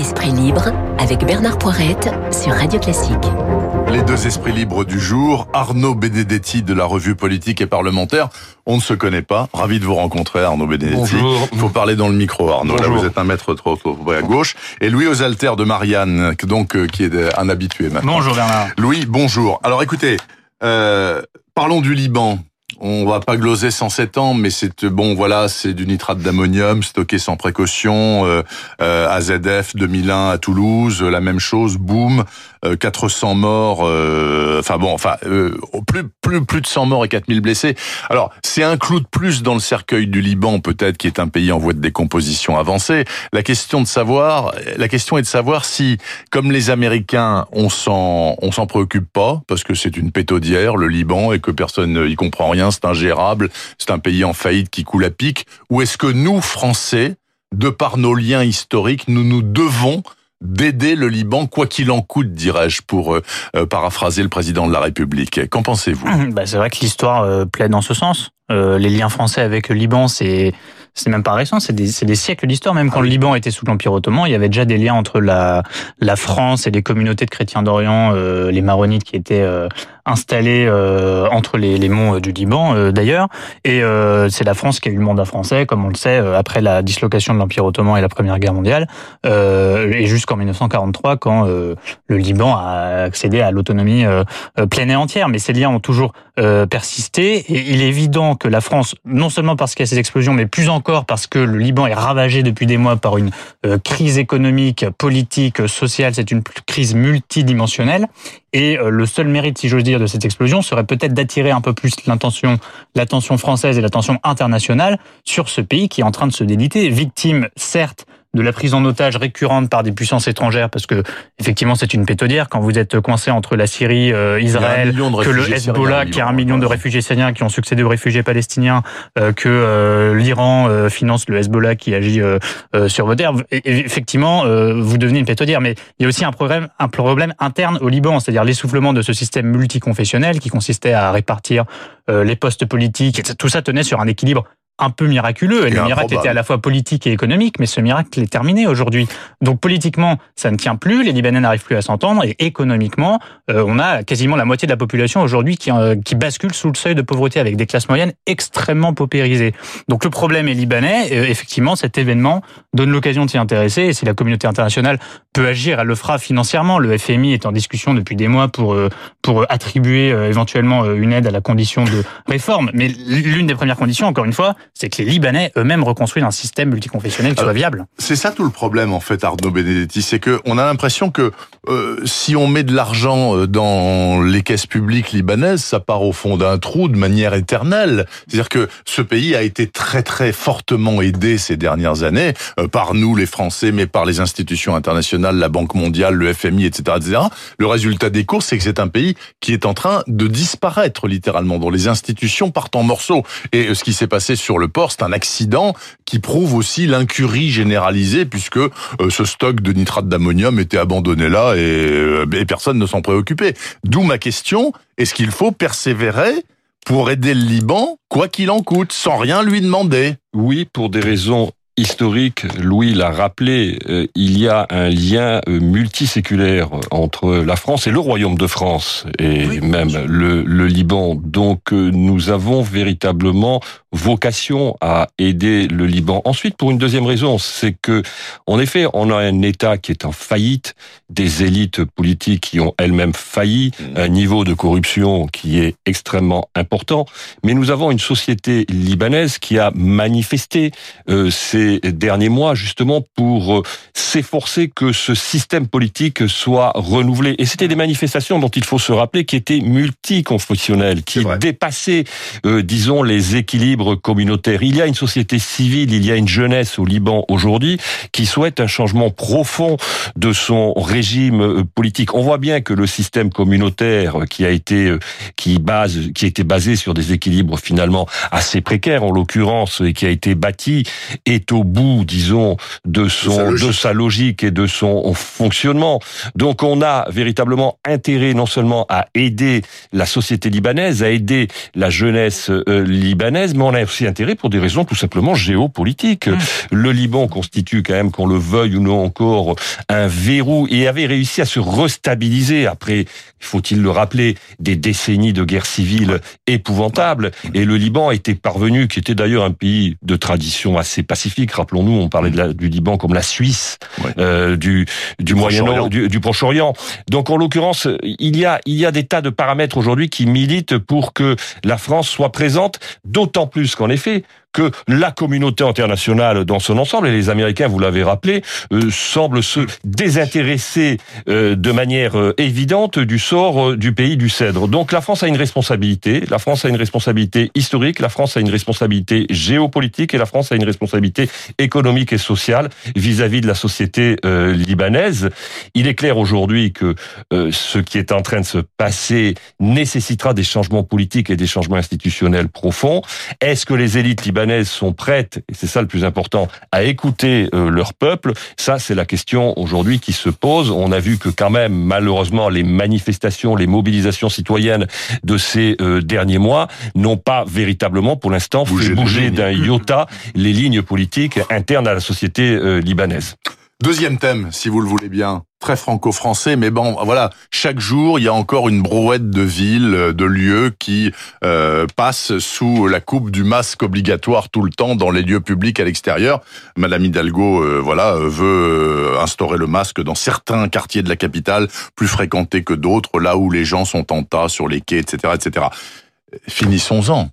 Esprit libre avec Bernard Poirette sur Radio Classique. Les deux esprits libres du jour, Arnaud Benedetti de la revue politique et parlementaire. On ne se connaît pas. Ravi de vous rencontrer, Arnaud Benedetti. Bonjour. Il faut parler dans le micro, Arnaud. Là, vous êtes un maître trop, trop à gauche. Et Louis Osalter de Marianne, donc, euh, qui est un habitué maintenant. Bonjour Bernard. Louis, bonjour. Alors écoutez, euh, parlons du Liban. On va pas gloser 107 ans, mais c'est bon, voilà, c'est du nitrate d'ammonium stocké sans précaution. Euh, euh, AZF 2001 à Toulouse, la même chose, boum, euh, 400 morts. euh, enfin bon, enfin euh, plus plus plus de 100 morts et 4000 blessés. Alors c'est un clou de plus dans le cercueil du Liban, peut-être, qui est un pays en voie de décomposition avancée. La question de savoir, la question est de savoir si, comme les Américains, on s'en on s'en préoccupe pas parce que c'est une pétaudière, le Liban, et que personne y comprend rien, c'est ingérable, c'est un pays en faillite qui coule à pic, ou est-ce que nous, Français, de par nos liens historiques, nous nous devons d'aider le Liban, quoi qu'il en coûte, dirais-je, pour euh, euh, paraphraser le président de la République? Qu'en pensez-vous? Bah, c'est vrai que l'histoire euh, plaide dans ce sens. Euh, les liens français avec le Liban, c'est c'est même pas récent, c'est des, des siècles d'histoire. Même quand le Liban était sous l'Empire ottoman, il y avait déjà des liens entre la, la France et les communautés de chrétiens d'Orient, euh, les maronites qui étaient euh, installés euh, entre les, les monts euh, du Liban euh, d'ailleurs. Et euh, c'est la France qui a eu le mandat français, comme on le sait, euh, après la dislocation de l'Empire ottoman et la Première Guerre mondiale, euh, et jusqu'en 1943 quand euh, le Liban a accédé à l'autonomie pleine et entière. Mais ces liens ont toujours euh, persisté. Et il est évident que la France, non seulement parce qu'il y a ces explosions, mais plus encore parce que le Liban est ravagé depuis des mois par une euh, crise économique, politique, sociale. C'est une crise multidimensionnelle. Et euh, le seul mérite, si j'ose dire, de cette explosion serait peut-être d'attirer un peu plus l'attention, l'attention française et l'attention internationale sur ce pays qui est en train de se déliter, victime, certes, de la prise en otage récurrente par des puissances étrangères, parce que effectivement c'est une pétodière quand vous êtes coincé entre la Syrie, euh, Israël, que le Hezbollah, qui a un million de réfugiés syriens qui ont succédé aux réfugiés palestiniens, euh, que euh, l'Iran euh, finance le Hezbollah qui agit euh, euh, sur vos terres. Et- et effectivement, euh, vous devenez une pétodière, mais il y a aussi un problème, un problème interne au Liban, c'est-à-dire l'essoufflement de ce système multiconfessionnel qui consistait à répartir euh, les postes politiques. Et tout ça tenait sur un équilibre un peu miraculeux. Et, Et le miracle était à la fois politique et économique, mais ce miracle est terminé aujourd'hui. Donc politiquement, ça ne tient plus, les Libanais n'arrivent plus à s'entendre, et économiquement, euh, on a quasiment la moitié de la population aujourd'hui qui, euh, qui bascule sous le seuil de pauvreté avec des classes moyennes extrêmement paupérisées. Donc le problème est libanais. Euh, effectivement, cet événement donne l'occasion de s'y intéresser, et si la communauté internationale peut agir, elle le fera financièrement. Le FMI est en discussion depuis des mois pour pour attribuer éventuellement une aide à la condition de réforme. Mais l'une des premières conditions, encore une fois, c'est que les Libanais eux-mêmes reconstruisent un système multiconfessionnel qui soit Alors, viable. C'est ça tout le problème en fait, Arnaud Benedetti, c'est que on a l'impression que euh, si on met de l'argent euh, dans les caisses publiques libanaises, ça part au fond d'un trou de manière éternelle. C'est-à-dire que ce pays a été très très fortement aidé ces dernières années euh, par nous les Français, mais par les institutions internationales, la Banque mondiale, le FMI, etc., etc. Le résultat des courses, c'est que c'est un pays qui est en train de disparaître littéralement, dont les institutions partent en morceaux. Et euh, ce qui s'est passé sur le port, c'est un accident qui prouve aussi l'incurie généralisée puisque euh, ce stock de nitrate d'ammonium était abandonné là et, euh, et personne ne s'en préoccupait. D'où ma question, est-ce qu'il faut persévérer pour aider le Liban, quoi qu'il en coûte, sans rien lui demander? Oui, pour des raisons historiques, Louis l'a rappelé, euh, il y a un lien euh, multiséculaire entre la France et le Royaume de France, et Oui, même le, le Liban. Donc euh, nous avons véritablement vocation à aider le Liban. Ensuite, pour une deuxième raison, c'est que, en effet, on a un État qui est en faillite, des élites politiques qui ont elles-mêmes failli, Mmh. un niveau de corruption qui est extrêmement important, mais nous avons une société libanaise qui a manifesté euh, ces derniers mois justement pour euh, s'efforcer que ce système politique soit renouvelé. Et c'était des manifestations dont il faut se rappeler qui étaient multiconfessionnelles, qui dépassaient, euh, disons, les équilibres communautaires. Il y a une société civile, il y a une jeunesse au Liban aujourd'hui qui souhaite un changement profond de son régime euh, politique. On voit bien que le système communautaire qui a été qui base qui était basé sur des équilibres finalement assez précaires en l'occurrence et qui a été bâti est au au bout, disons, de son, de sa logique et de son fonctionnement. Donc, on a véritablement intérêt non seulement à aider la société libanaise, à aider la jeunesse euh, libanaise, mais on a aussi intérêt pour des raisons tout simplement géopolitiques. Mmh. Le Liban constitue quand même, qu'on le veuille ou non encore, un verrou et avait réussi à se restabiliser après, faut-il le rappeler, des décennies de guerre civile épouvantables. Et le Liban était parvenu, qui était d'ailleurs un pays de tradition assez pacifique. Rappelons-nous, on parlait de la, du Liban comme la Suisse euh, du, du, Moyen-Orient, du, du Proche-Orient. Donc en l'occurrence, il y a il y a des tas de paramètres aujourd'hui qui militent pour que la France soit présente, d'autant plus qu'en effet, que la communauté internationale dans son ensemble, et les Américains, vous l'avez rappelé, euh, semblent se désintéresser euh, de manière euh, évidente du sort du pays du Cèdre. Donc la France a une responsabilité, la France a une responsabilité historique, la France a une responsabilité géopolitique et la France a une responsabilité économique et sociale vis-à-vis de la société libanaise. Il est clair aujourd'hui que ce qui est en train de se passer nécessitera des changements politiques et des changements institutionnels profonds. Est-ce que les élites libanaises sont prêtes, et c'est ça le plus important, à écouter euh, leur peuple, ça c'est la question aujourd'hui qui se pose. On a vu que quand même, malheureusement, les manifestations, les mobilisations citoyennes de ces euh, derniers mois n'ont pas véritablement, pour l'instant, fait bouger d'un iota les lignes politiques internes à la société euh, libanaise. Deuxième thème, si vous le voulez bien, très franco-français, mais bon, voilà, chaque jour, il y a encore une brouette de villes, de lieux qui euh, passent sous la coupe du masque obligatoire tout le temps dans les lieux publics à l'extérieur. Madame Hidalgo, euh, voilà, veut euh, instaurer le masque dans certains quartiers de la capitale, plus fréquentés que d'autres, là où les gens sont en tas sur les quais, etc., etc. Finissons-en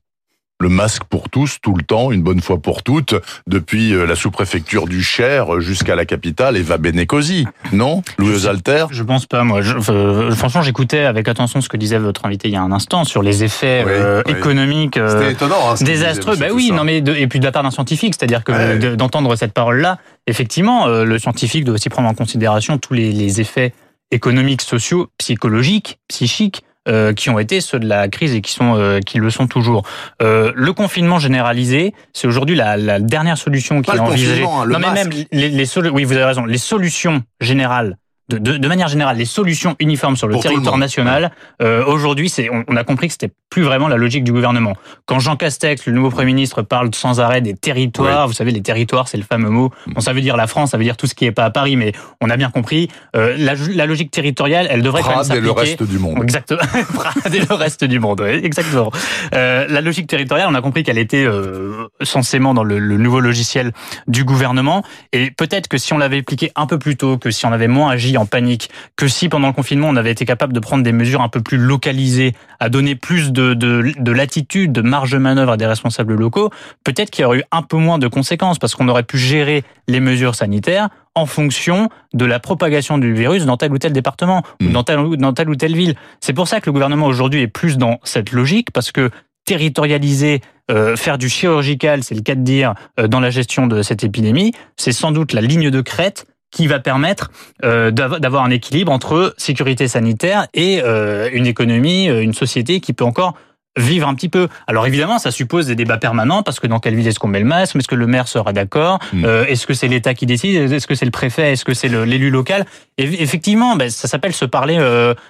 le masque pour tous, tout le temps, une bonne fois pour toutes, depuis euh, la sous-préfecture du Cher jusqu'à la capitale, et va Benecosi, non? Louis Alter? Je pense pas, moi. Je, euh, franchement, j'écoutais avec attention ce que disait votre invité il y a un instant sur les effets euh, économiques étonnant, hein, désastreux. Bah oui, non mais et puis de la part d'un scientifique, c'est-à-dire que d'entendre cette parole-là, effectivement, le scientifique doit aussi prendre en considération tous les, les effets économiques, sociaux, psychologiques, psychiques euh, qui ont été ceux de la crise et qui sont euh, qui le sont toujours. Euh, le confinement généralisé, c'est aujourd'hui la, la, dernière solution qui est envisagée. Hein, non mais même les, les oui vous avez raison, les solutions générales de, de, de, manière générale, les solutions uniformes sur le territoire national, euh, aujourd'hui, c'est, on, a compris que c'était plus vraiment la logique du gouvernement. Quand Jean Castex, le nouveau Premier ministre, parle sans arrêt des territoires, vous savez, les territoires, c'est le fameux mot. Bon, ça veut dire la France, ça veut dire tout ce qui est pas à Paris, mais on a bien compris. Euh, la, la, logique territoriale, elle devrait quand même et le reste du monde. Exactement. Prade et le reste du monde, oui, exactement. Euh, la logique territoriale, on a compris qu'elle était euh, censément dans le, le nouveau logiciel du gouvernement. Et peut-être que si on l'avait appliqué un peu plus tôt, que si on avait moins agi en panique que si pendant le confinement on avait été capable de prendre des mesures un peu plus localisées, à donner plus de, de, de latitude, de marge de manœuvre à des responsables locaux, peut-être qu'il y aurait eu un peu moins de conséquences parce qu'on aurait pu gérer les mesures sanitaires en fonction de la propagation du virus dans tel ou tel département ou dans telle, dans telle ou telle ville. C'est pour ça que le gouvernement aujourd'hui est plus dans cette logique parce que territorialiser, euh, faire du chirurgical, c'est le cas de dire, euh, dans la gestion de cette épidémie, c'est sans doute la ligne de crête qui va permettre euh, d'avoir un équilibre entre sécurité sanitaire et euh, une économie, euh, une société qui peut encore vivre un petit peu. Alors évidemment, ça suppose des débats permanents parce que dans quelle ville est-ce qu'on met le masque? Est-ce que le maire sera d'accord? Mm. Est-ce que c'est l'État qui décide? Est-ce que c'est le préfet? Est-ce que c'est l'élu local? Et Effectivement, ben, ça s'appelle se parler.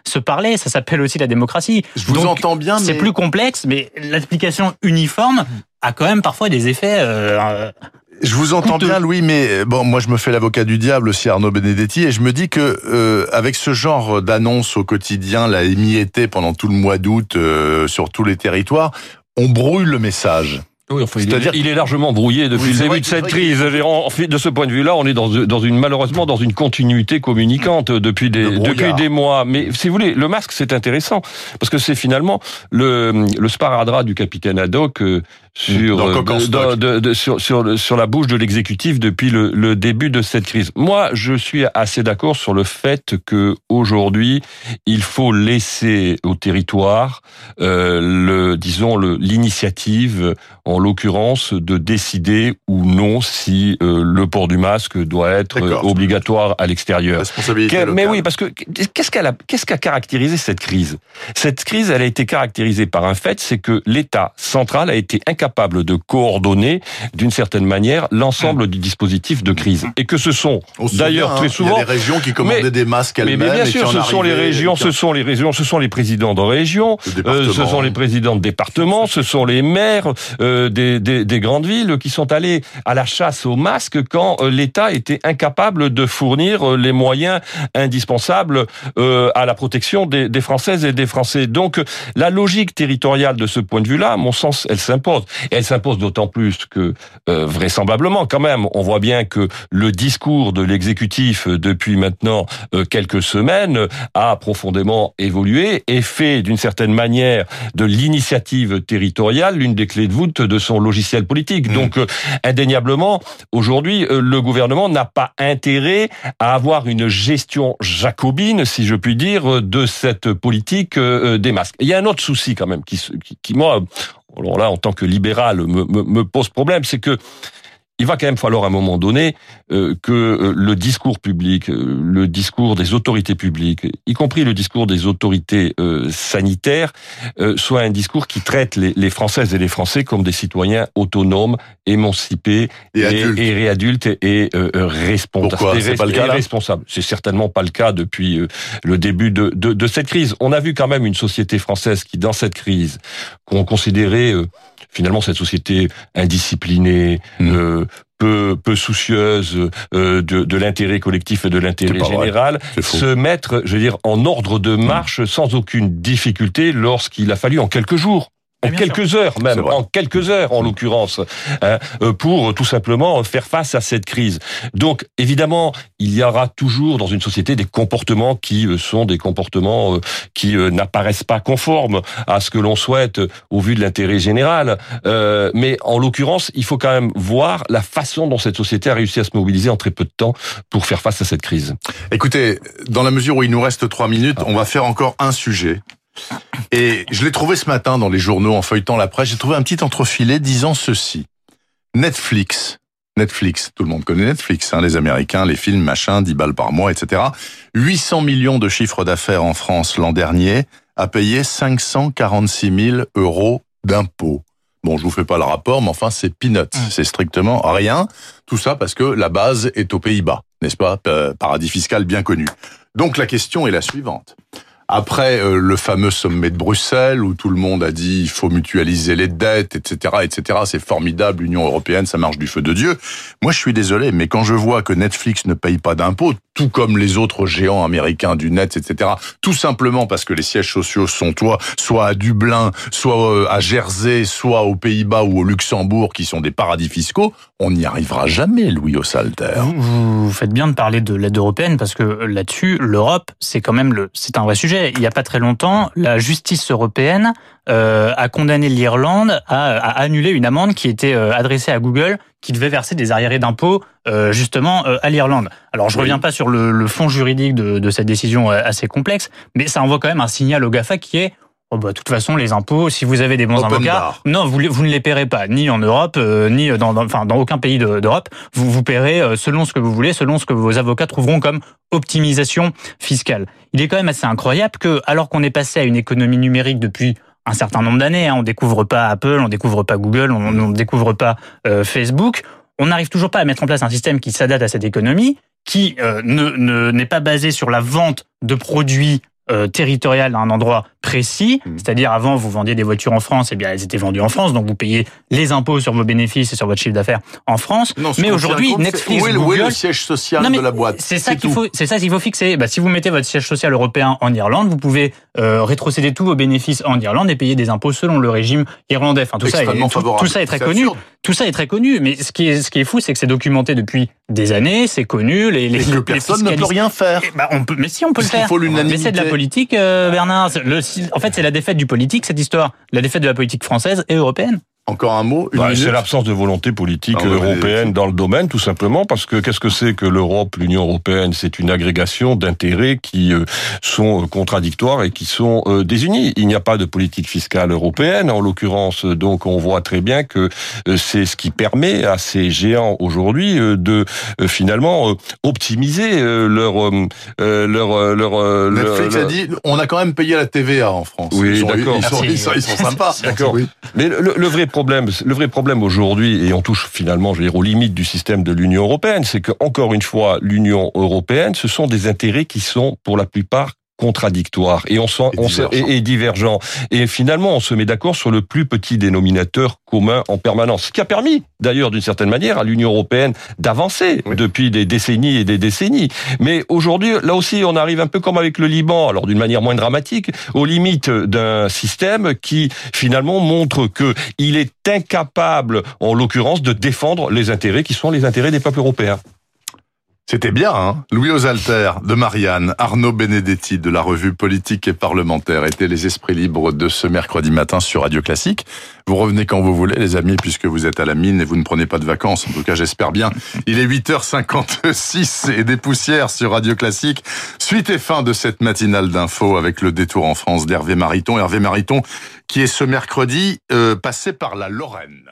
se parler, ça s'appelle aussi la démocratie. Je vous entends bien. C'est plus complexe, mais l'application uniforme a quand même parfois des effets je vous entends bien, Louis, mais euh, bon, moi je me fais l'avocat du diable aussi, Arnaud Benedetti, et je me dis que euh, avec ce genre d'annonce au quotidien, la émietté pendant tout le mois d'août euh, sur tous les territoires, on brouille le message. Oui, enfin, il, est, il est largement brouillé depuis le début de cette crise. De ce point de vue-là, on est dans, dans une malheureusement dans une continuité communicante depuis des depuis des mois. Mais si vous voulez, le masque c'est intéressant parce que c'est finalement le le sparadrap du capitaine Haddock euh, sur, euh, de, de, sur, sur, sur la bouche de l'exécutif depuis le, le, début de cette crise. Moi, je suis assez d'accord sur le fait que aujourd'hui, il faut laisser au territoire euh, le, disons, l'initiative, en l'occurrence, de décider ou non si euh, le port du masque doit être obligatoire à l'extérieur. Mais oui, parce que qu'est-ce qu'elle a, qu'est-ce qu'a caractérisé cette crise? Cette crise, elle a été caractérisée par un fait, c'est que l'État central a été incapable incapable de coordonner d'une certaine manière l'ensemble du dispositif de crise. Et que ce sont d'ailleurs très souvent il y a des régions qui commandaient des masques elles-mêmes. Mais, bien sûr, ce sont les régions, ce sont les régions, ce sont les présidents de régions, euh, ce sont les présidents de départements, ce sont les maires euh, des, des, des, grandes villes qui sont allés à la chasse aux masques quand euh, l'État était incapable de fournir les moyens indispensables à la protection des, des Françaises et des Français. Donc la logique territoriale de ce point de vue-là, à mon sens, elle s'impose. Et elle s'impose d'autant plus que vraisemblablement, quand même, on voit bien que le discours de l'exécutif depuis maintenant quelques semaines a profondément évolué et fait d'une certaine manière de l'initiative territoriale l'une des clés de voûte de son logiciel politique. Mmh. Donc, euh, indéniablement, aujourd'hui, euh, le gouvernement n'a pas intérêt à avoir une gestion jacobine, si je puis dire, de cette politique euh, des masques. il y a un autre souci quand même qui, qui, qui moi, alors là, en tant que libéral, me, me, me pose problème, c'est que il va quand même falloir à un moment donné euh, que euh, le discours public, euh, le discours des autorités publiques, y compris le discours des autorités sanitaires, soit un discours qui traite les, Françaises et les Français comme des citoyens autonomes, émancipés et, et, réadultes et, responsables. C'est pas le cas responsables. C'est certainement pas le cas depuis le début de, de, de, cette crise. On a vu quand même une société française qui, dans cette crise, qu'on considérait finalement cette société indisciplinée, mmh. euh, peu, peu soucieuse euh, de, de l'intérêt collectif et de l'intérêt général, se mettre, je veux dire, en ordre de marche sans aucune difficulté lorsqu'il a fallu en quelques jours en quelques heures même, en quelques heures en l'occurrence, hein, euh, pour tout simplement faire face à cette crise. Donc évidemment, il y aura toujours dans une société des comportements qui euh, sont des comportements euh, qui n'apparaissent pas conformes à ce que l'on souhaite au vu de l'intérêt général. Mais en l'occurrence, il faut quand même voir la façon dont cette société a réussi à se mobiliser en très peu de temps pour faire face à cette crise. Écoutez, dans la mesure où il nous reste trois minutes, on va faire encore un sujet et je l'ai trouvé ce matin dans les journaux en feuilletant la presse. J'ai trouvé un petit entrefilet disant ceci. Netflix. Netflix, tout le monde connaît Netflix, hein, les Américains, les films, machin, 10 balles par mois, etc. 800 millions de chiffres d'affaires en France l'an dernier, a payé 546 000 euros d'impôts. Bon, je vous fais pas le rapport, mais enfin, c'est peanuts. Mmh. C'est strictement rien. Tout ça parce que la base est aux Pays-Bas, n'est-ce pas? Euh, paradis fiscal bien connu. Donc, la question est la suivante. Après euh, le fameux sommet de Bruxelles où tout le monde a dit il faut mutualiser les dettes, etc., etc. C'est formidable, l'Union européenne, ça marche du feu de Dieu. Moi, je suis désolé, mais quand je vois que Netflix ne paye pas d'impôts, tout comme les autres géants américains du net, etc., tout simplement parce que les sièges sociaux sont toi, soit à Dublin, soit euh, à Jersey, soit aux Pays-Bas ou au Luxembourg, qui sont des paradis fiscaux, on n'y arrivera jamais, Louis Ossalter. Vous, faites bien de parler de l'aide européenne parce que là-dessus, l'Europe, c'est quand même le, c'est un vrai sujet il n'y a pas très longtemps, la justice européenne euh, a condamné l'Irlande à, à, annuler une amende qui était euh, adressée à Google, qui devait verser des arriérés d'impôts euh, justement à l'Irlande. Alors je reviens pas sur le, le fond juridique de, de, cette décision assez complexe, mais ça envoie quand même un signal au Gafa qui est Oh bah, de toute façon, les impôts, si vous avez des bons avocats, non, vous, vous ne les paierez pas, ni en Europe, euh, ni dans, dans, enfin, dans aucun pays d'Europe. Vous vous paierez euh, selon ce que vous voulez, selon ce que vos avocats trouveront comme optimisation fiscale. Il est quand même assez incroyable que, alors qu'on est passé à une économie numérique depuis un certain nombre d'années, hein, on découvre pas Apple, on découvre pas Google, on, ne découvre pas euh, Facebook, on n'arrive toujours pas à mettre en place un système qui s'adapte à cette économie, qui ne n'est pas basé sur la vente de produits euh, territorial à un endroit précis, mmh. c'est-à-dire avant vous vendiez des voitures en France, et eh bien elles étaient vendues en France, donc vous payez les impôts sur vos bénéfices et sur votre chiffre d'affaires en France. mais aujourd'hui Netflix, où est, Google, le siège social de la boîte C'est ça qu'il faut, c'est ça qu'il faut fixer. Bah, si vous mettez votre siège social européen en Irlande, vous pouvez euh, rétrocéder tous vos bénéfices en Irlande et payer des impôts selon le régime irlandais. Enfin tout ça, est, tout, ça est très connu. Tout ça est très connu, mais ce qui est ce qui est fou, c'est que c'est documenté depuis des années, c'est connu. Les, les, que personne ne peut rien faire. Ben, on peut, mais si on peut le faire. Faut c'est de la politique, euh, Bernard? En fait, c'est la défaite du politique cette histoire, la défaite de la politique française et européenne. Encore un mot bah, C'est l'absence de volonté politique ah, européenne dans le domaine, tout simplement, parce que qu'est-ce que c'est que l'Europe, l'Union européenne? C'est une agrégation d'intérêts qui euh, sont euh, contradictoires et qui sont euh, désunis. Il n'y a pas de politique fiscale européenne, en l'occurrence, donc on voit très bien que c'est ce qui permet à ces géants aujourd'hui de finalement optimiser leur leur leur. Netflix a dit on a quand même payé la TVA en France. Oui, d'accord. Ils, sont, ils, sont, sympas. D'accord. Mais le, le vrai le vrai problème aujourd'hui, et on touche finalement, aux limites du système de l'Union européenne, c'est que encore une fois, l'Union européenne, ce sont des intérêts qui sont pour la plupart contradictoires et on, sent, Et on se, divergents. et, et divergents. Et finalement, on se met d'accord sur le plus petit dénominateur commun en permanence. Ce qui a permis, d'ailleurs, d'une certaine manière, à l'Union européenne d'avancer Oui. depuis des décennies et des décennies. Mais aujourd'hui, là aussi, on arrive un peu comme avec le Liban, alors d'une manière moins dramatique, aux limites d'un système qui finalement montre que il est incapable, en l'occurrence, de défendre les intérêts qui sont les intérêts des peuples européens. C'était bien, hein Louis Osalter, de Marianne, Arnaud Benedetti, de la revue politique et parlementaire, étaient les esprits libres de ce mercredi matin sur Radio Classique. Vous revenez quand vous voulez, les amis, puisque vous êtes à la mine et vous ne prenez pas de vacances. En tout cas, j'espère bien. Il est 8h56 et des poussières sur Radio Classique. Suite et fin de cette matinale d'infos avec le détour en France d'Hervé Mariton. Hervé Mariton, qui est ce mercredi euh, passé par la Lorraine.